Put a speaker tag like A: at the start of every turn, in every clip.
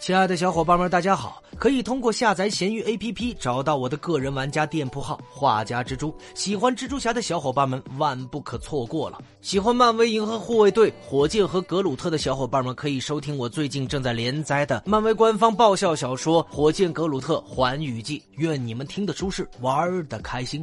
A: 亲爱的小伙伴们，大家好！可以通过下载闲鱼 APP 找到我的个人玩家店铺号“画家蜘蛛”。喜欢蜘蛛侠的小伙伴们万不可错过了。喜欢漫威银河护卫队、火箭和格鲁特的小伙伴们可以收听我最近正在连载的漫威官方爆笑小说《火箭格鲁特环宇记》。愿你们听得舒适，玩得开心。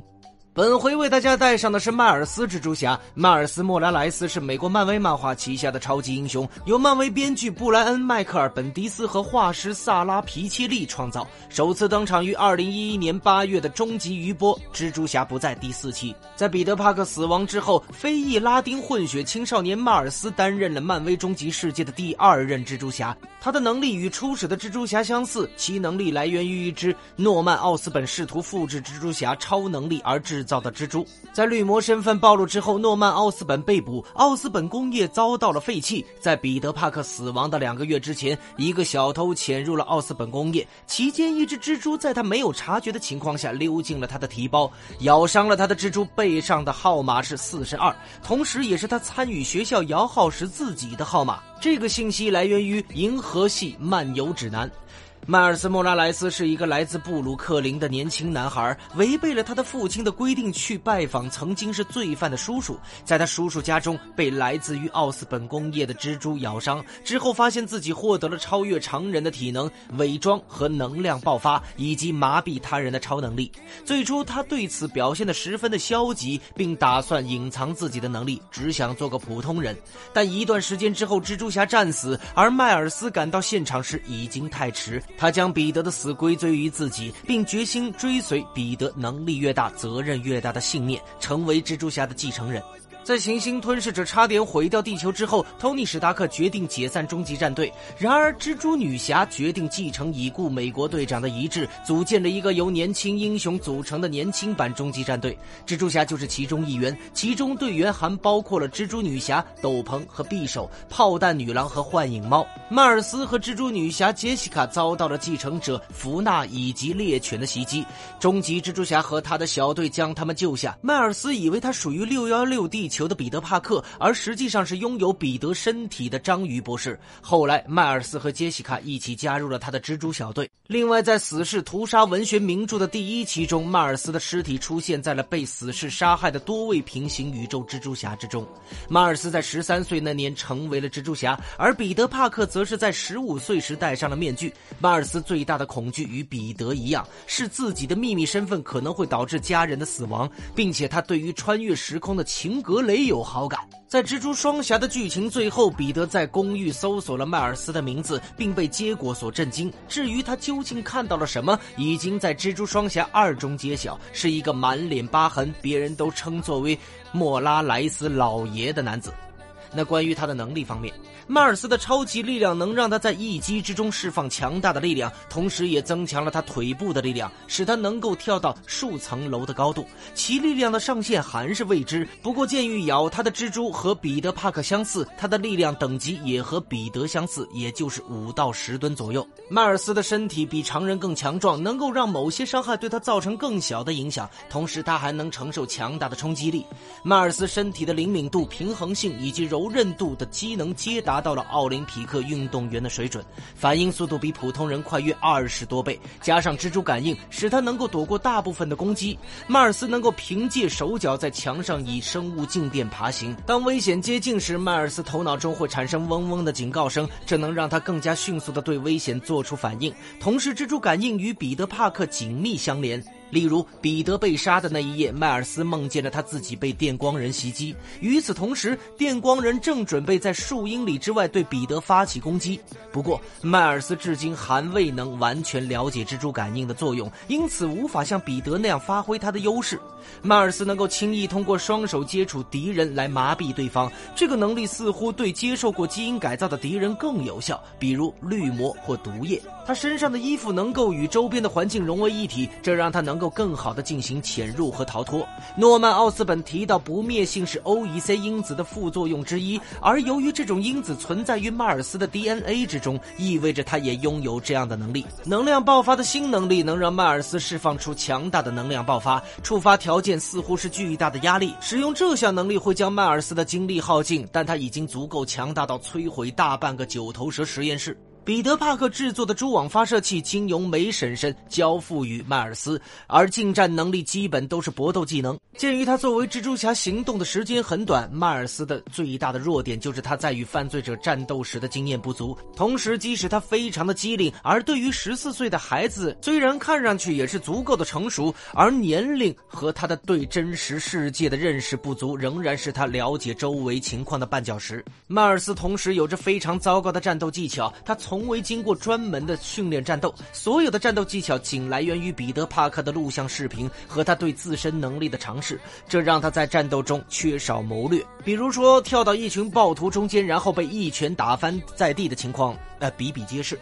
A: 本回为大家带上的是迈尔斯蜘蛛侠。迈尔斯·莫拉莱斯是美国漫威漫画旗下的超级英雄，由漫威编剧布莱恩·迈克尔·本迪斯和画师萨拉·皮切利创造，首次登场于2011年8月的终极余波《蜘蛛侠不在》第四期。在彼得·帕克死亡之后，非裔拉丁混血青少年迈尔斯担任了漫威终极世界的第二任蜘蛛侠。他的能力与初始的蜘蛛侠相似，其能力来源于一只诺曼·奥斯本试图复制蜘蛛侠超能力而制造的蜘蛛。在绿魔身份暴露之后，诺曼·奥斯本被捕，奥斯本工业遭到了废弃。在彼得·帕克死亡的两个月之前，一个小偷潜入了奥斯本工业，期间一只蜘蛛在他没有察觉的情况下溜进了他的提包，咬伤了他的蜘蛛背上的号码是四十二，同时也是他参与学校摇号时自己的号码。这个信息来源于《银河系漫游指南》。迈尔斯·莫拉莱斯是一个来自布鲁克林的年轻男孩，违背了他的父亲的规定去拜访曾经是罪犯的叔叔。在他叔叔家中，被来自于奥斯本工业的蜘蛛咬伤之后，发现自己获得了超越常人的体能、伪装和能量爆发，以及麻痹他人的超能力。最初，他对此表现得十分的消极，并打算隐藏自己的能力，只想做个普通人。但一段时间之后，蜘蛛侠战死，而迈尔斯赶到现场时已经太迟。他将彼得的死归罪于自己，并决心追随彼得能力越大、责任越大的信念，成为蜘蛛侠的继承人。在行星吞噬者差点毁掉地球之后，托尼·史达克决定解散终极战队。然而，蜘蛛女侠决定继承已故美国队长的遗志，组建了一个由年轻英雄组成的年轻版终极战队。蜘蛛侠就是其中一员，其中队员还包括了蜘蛛女侠、斗篷和匕首、炮弹女郎和幻影猫。迈尔斯和蜘蛛女侠杰西卡遭到了继承者福纳以及猎犬的袭击，终极蜘蛛侠和他的小队将他们救下。迈尔斯以为他属于六幺六 D。球的彼得·帕克，而实际上是拥有彼得身体的章鱼博士。后来，迈尔斯和杰西卡一起加入了他的蜘蛛小队。另外，在死侍屠杀文学名著的第一期中，迈尔斯的尸体出现在了被死侍杀害的多位平行宇宙蜘蛛侠之中。迈尔斯在十三岁那年成为了蜘蛛侠，而彼得·帕克则是在十五岁时戴上了面具。迈尔斯最大的恐惧与彼得一样，是自己的秘密身份可能会导致家人的死亡，并且他对于穿越时空的情格。雷有好感。在蜘蛛双侠的剧情最后，彼得在公寓搜索了迈尔斯的名字，并被结果所震惊。至于他究竟看到了什么，已经在蜘蛛双侠二中揭晓，是一个满脸疤痕，别人都称作为莫拉莱斯老爷的男子。那关于他的能力方面。迈尔斯的超级力量能让他在一击之中释放强大的力量，同时也增强了他腿部的力量，使他能够跳到数层楼的高度。其力量的上限还是未知。不过，鉴于咬他的蜘蛛和彼得·帕克相似，他的力量等级也和彼得相似，也就是五到十吨左右。迈尔斯的身体比常人更强壮，能够让某些伤害对他造成更小的影响。同时，他还能承受强大的冲击力。迈尔斯身体的灵敏度、平衡性以及柔柔韧度的机能皆达。到了奥林匹克运动员的水准，反应速度比普通人快约二十多倍，加上蜘蛛感应，使他能够躲过大部分的攻击。迈尔斯能够凭借手脚在墙上以生物静电爬行，当危险接近时，迈尔斯头脑中会产生嗡嗡的警告声，这能让他更加迅速地对危险做出反应。同时，蜘蛛感应与彼得·帕克紧密相连。例如，彼得被杀的那一夜，迈尔斯梦见了他自己被电光人袭击。与此同时，电光人正准备在数英里之外对彼得发起攻击。不过，迈尔斯至今还未能完全了解蜘蛛感应的作用，因此无法像彼得那样发挥他的优势。迈尔斯能够轻易通过双手接触敌人来麻痹对方，这个能力似乎对接受过基因改造的敌人更有效，比如绿魔或毒液。他身上的衣服能够与周边的环境融为一体，这让他能够更好地进行潜入和逃脱。诺曼·奥斯本提到，不灭性是 OEC 因子的副作用之一，而由于这种因子存在于迈尔斯的 DNA 之中，意味着他也拥有这样的能力。能量爆发的新能力能让迈尔斯释放出强大的能量爆发，触发条件似乎是巨大的压力。使用这项能力会将迈尔斯的精力耗尽，但他已经足够强大到摧毁大半个九头蛇实验室。彼得·帕克制作的蛛网发射器经由梅婶婶交付于迈尔斯，而近战能力基本都是搏斗技能。鉴于他作为蜘蛛侠行动的时间很短，迈尔斯的最大的弱点就是他在与犯罪者战斗时的经验不足。同时，即使他非常的机灵，而对于十四岁的孩子，虽然看上去也是足够的成熟，而年龄和他的对真实世界的认识不足，仍然是他了解周围情况的绊脚石。迈尔斯同时有着非常糟糕的战斗技巧，他。从从未经过专门的训练战斗，所有的战斗技巧仅来源于彼得·帕克的录像视频和他对自身能力的尝试，这让他在战斗中缺少谋略。比如说，跳到一群暴徒中间，然后被一拳打翻在地的情况，呃，比比皆是。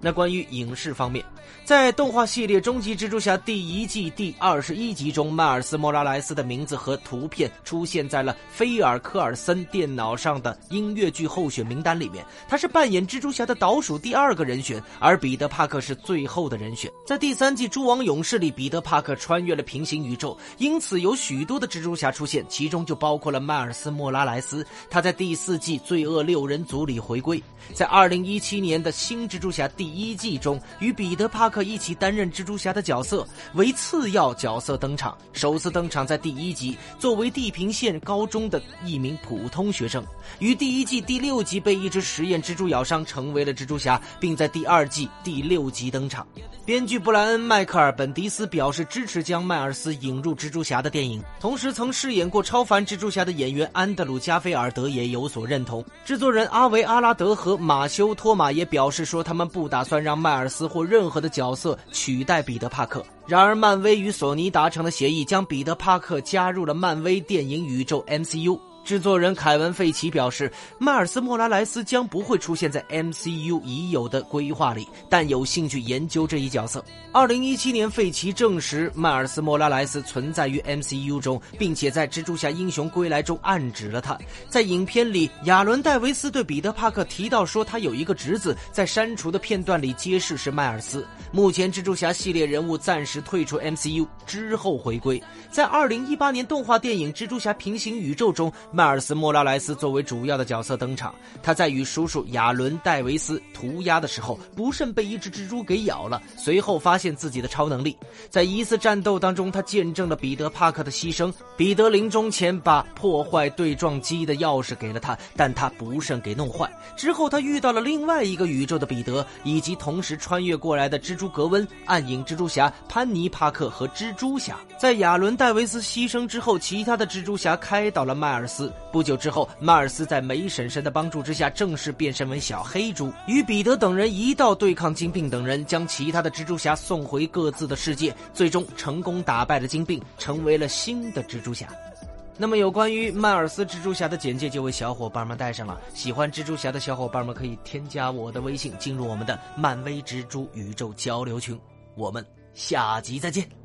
A: 那关于影视方面，在动画系列《终极蜘蛛侠》第一季第二十一集中，迈尔斯·莫拉莱斯的名字和图片出现在了菲尔·科尔森电脑上的音乐剧候选名单里面。他是扮演蜘蛛侠的倒数第二个人选，而彼得·帕克是最后的人选。在第三季《蛛网勇士》里，彼得·帕克穿越了平行宇宙，因此有许多的蜘蛛侠出现，其中就包括了迈尔斯·莫拉莱斯。他在第四季《罪恶六人组》里回归，在二零一七年的新蜘蛛侠第。第一季中与彼得·帕克一起担任蜘蛛侠的角色为次要角色登场，首次登场在第一集，作为地平线高中的一名普通学生，于第一季第六集被一只实验蜘蛛咬伤，成为了蜘蛛侠，并在第二季第六集登场。编剧布莱恩·迈克尔·本迪斯表示支持将迈尔斯引入蜘蛛侠的电影，同时曾饰演过超凡蜘蛛侠的演员安德鲁·加菲尔德也有所认同。制作人阿维·阿拉德和马修·托马也表示说，他们不打算让迈尔斯或任何的角色取代彼得·帕克。然而，漫威与索尼达成的协议将彼得·帕克加入了漫威电影宇宙 MCU。制作人凯文·费奇表示，迈尔斯·莫拉莱斯将不会出现在 MCU 已有的规划里，但有兴趣研究这一角色。二零一七年，费奇证实迈尔斯·莫拉莱斯存在于 MCU 中，并且在《蜘蛛侠：英雄归来》中暗指了他。在影片里，亚伦·戴维斯对彼得·帕克提到说，他有一个侄子，在删除的片段里揭示是迈尔斯。目前，蜘蛛侠系列人物暂时退出 MCU，之后回归。在二零一八年动画电影《蜘蛛侠：平行宇宙》中。迈尔斯·莫拉莱斯作为主要的角色登场，他在与叔叔亚伦·戴维斯涂鸦的时候，不慎被一只蜘蛛给咬了，随后发现自己的超能力。在一次战斗当中，他见证了彼得·帕克的牺牲。彼得临终前把破坏对撞机的钥匙给了他，但他不慎给弄坏。之后，他遇到了另外一个宇宙的彼得，以及同时穿越过来的蜘蛛格温、暗影蜘蛛侠潘尼·帕克和蜘蛛侠。在亚伦·戴维斯牺牲之后，其他的蜘蛛侠开导了迈尔斯不久之后，迈尔斯在梅婶婶的帮助之下，正式变身为小黑猪，与彼得等人一道对抗金并等人，将其他的蜘蛛侠送回各自的世界，最终成功打败了金并，成为了新的蜘蛛侠。那么，有关于迈尔斯蜘蛛侠的简介就为小伙伴们带上了。喜欢蜘蛛侠的小伙伴们可以添加我的微信，进入我们的漫威蜘蛛宇宙交流群。我们下集再见。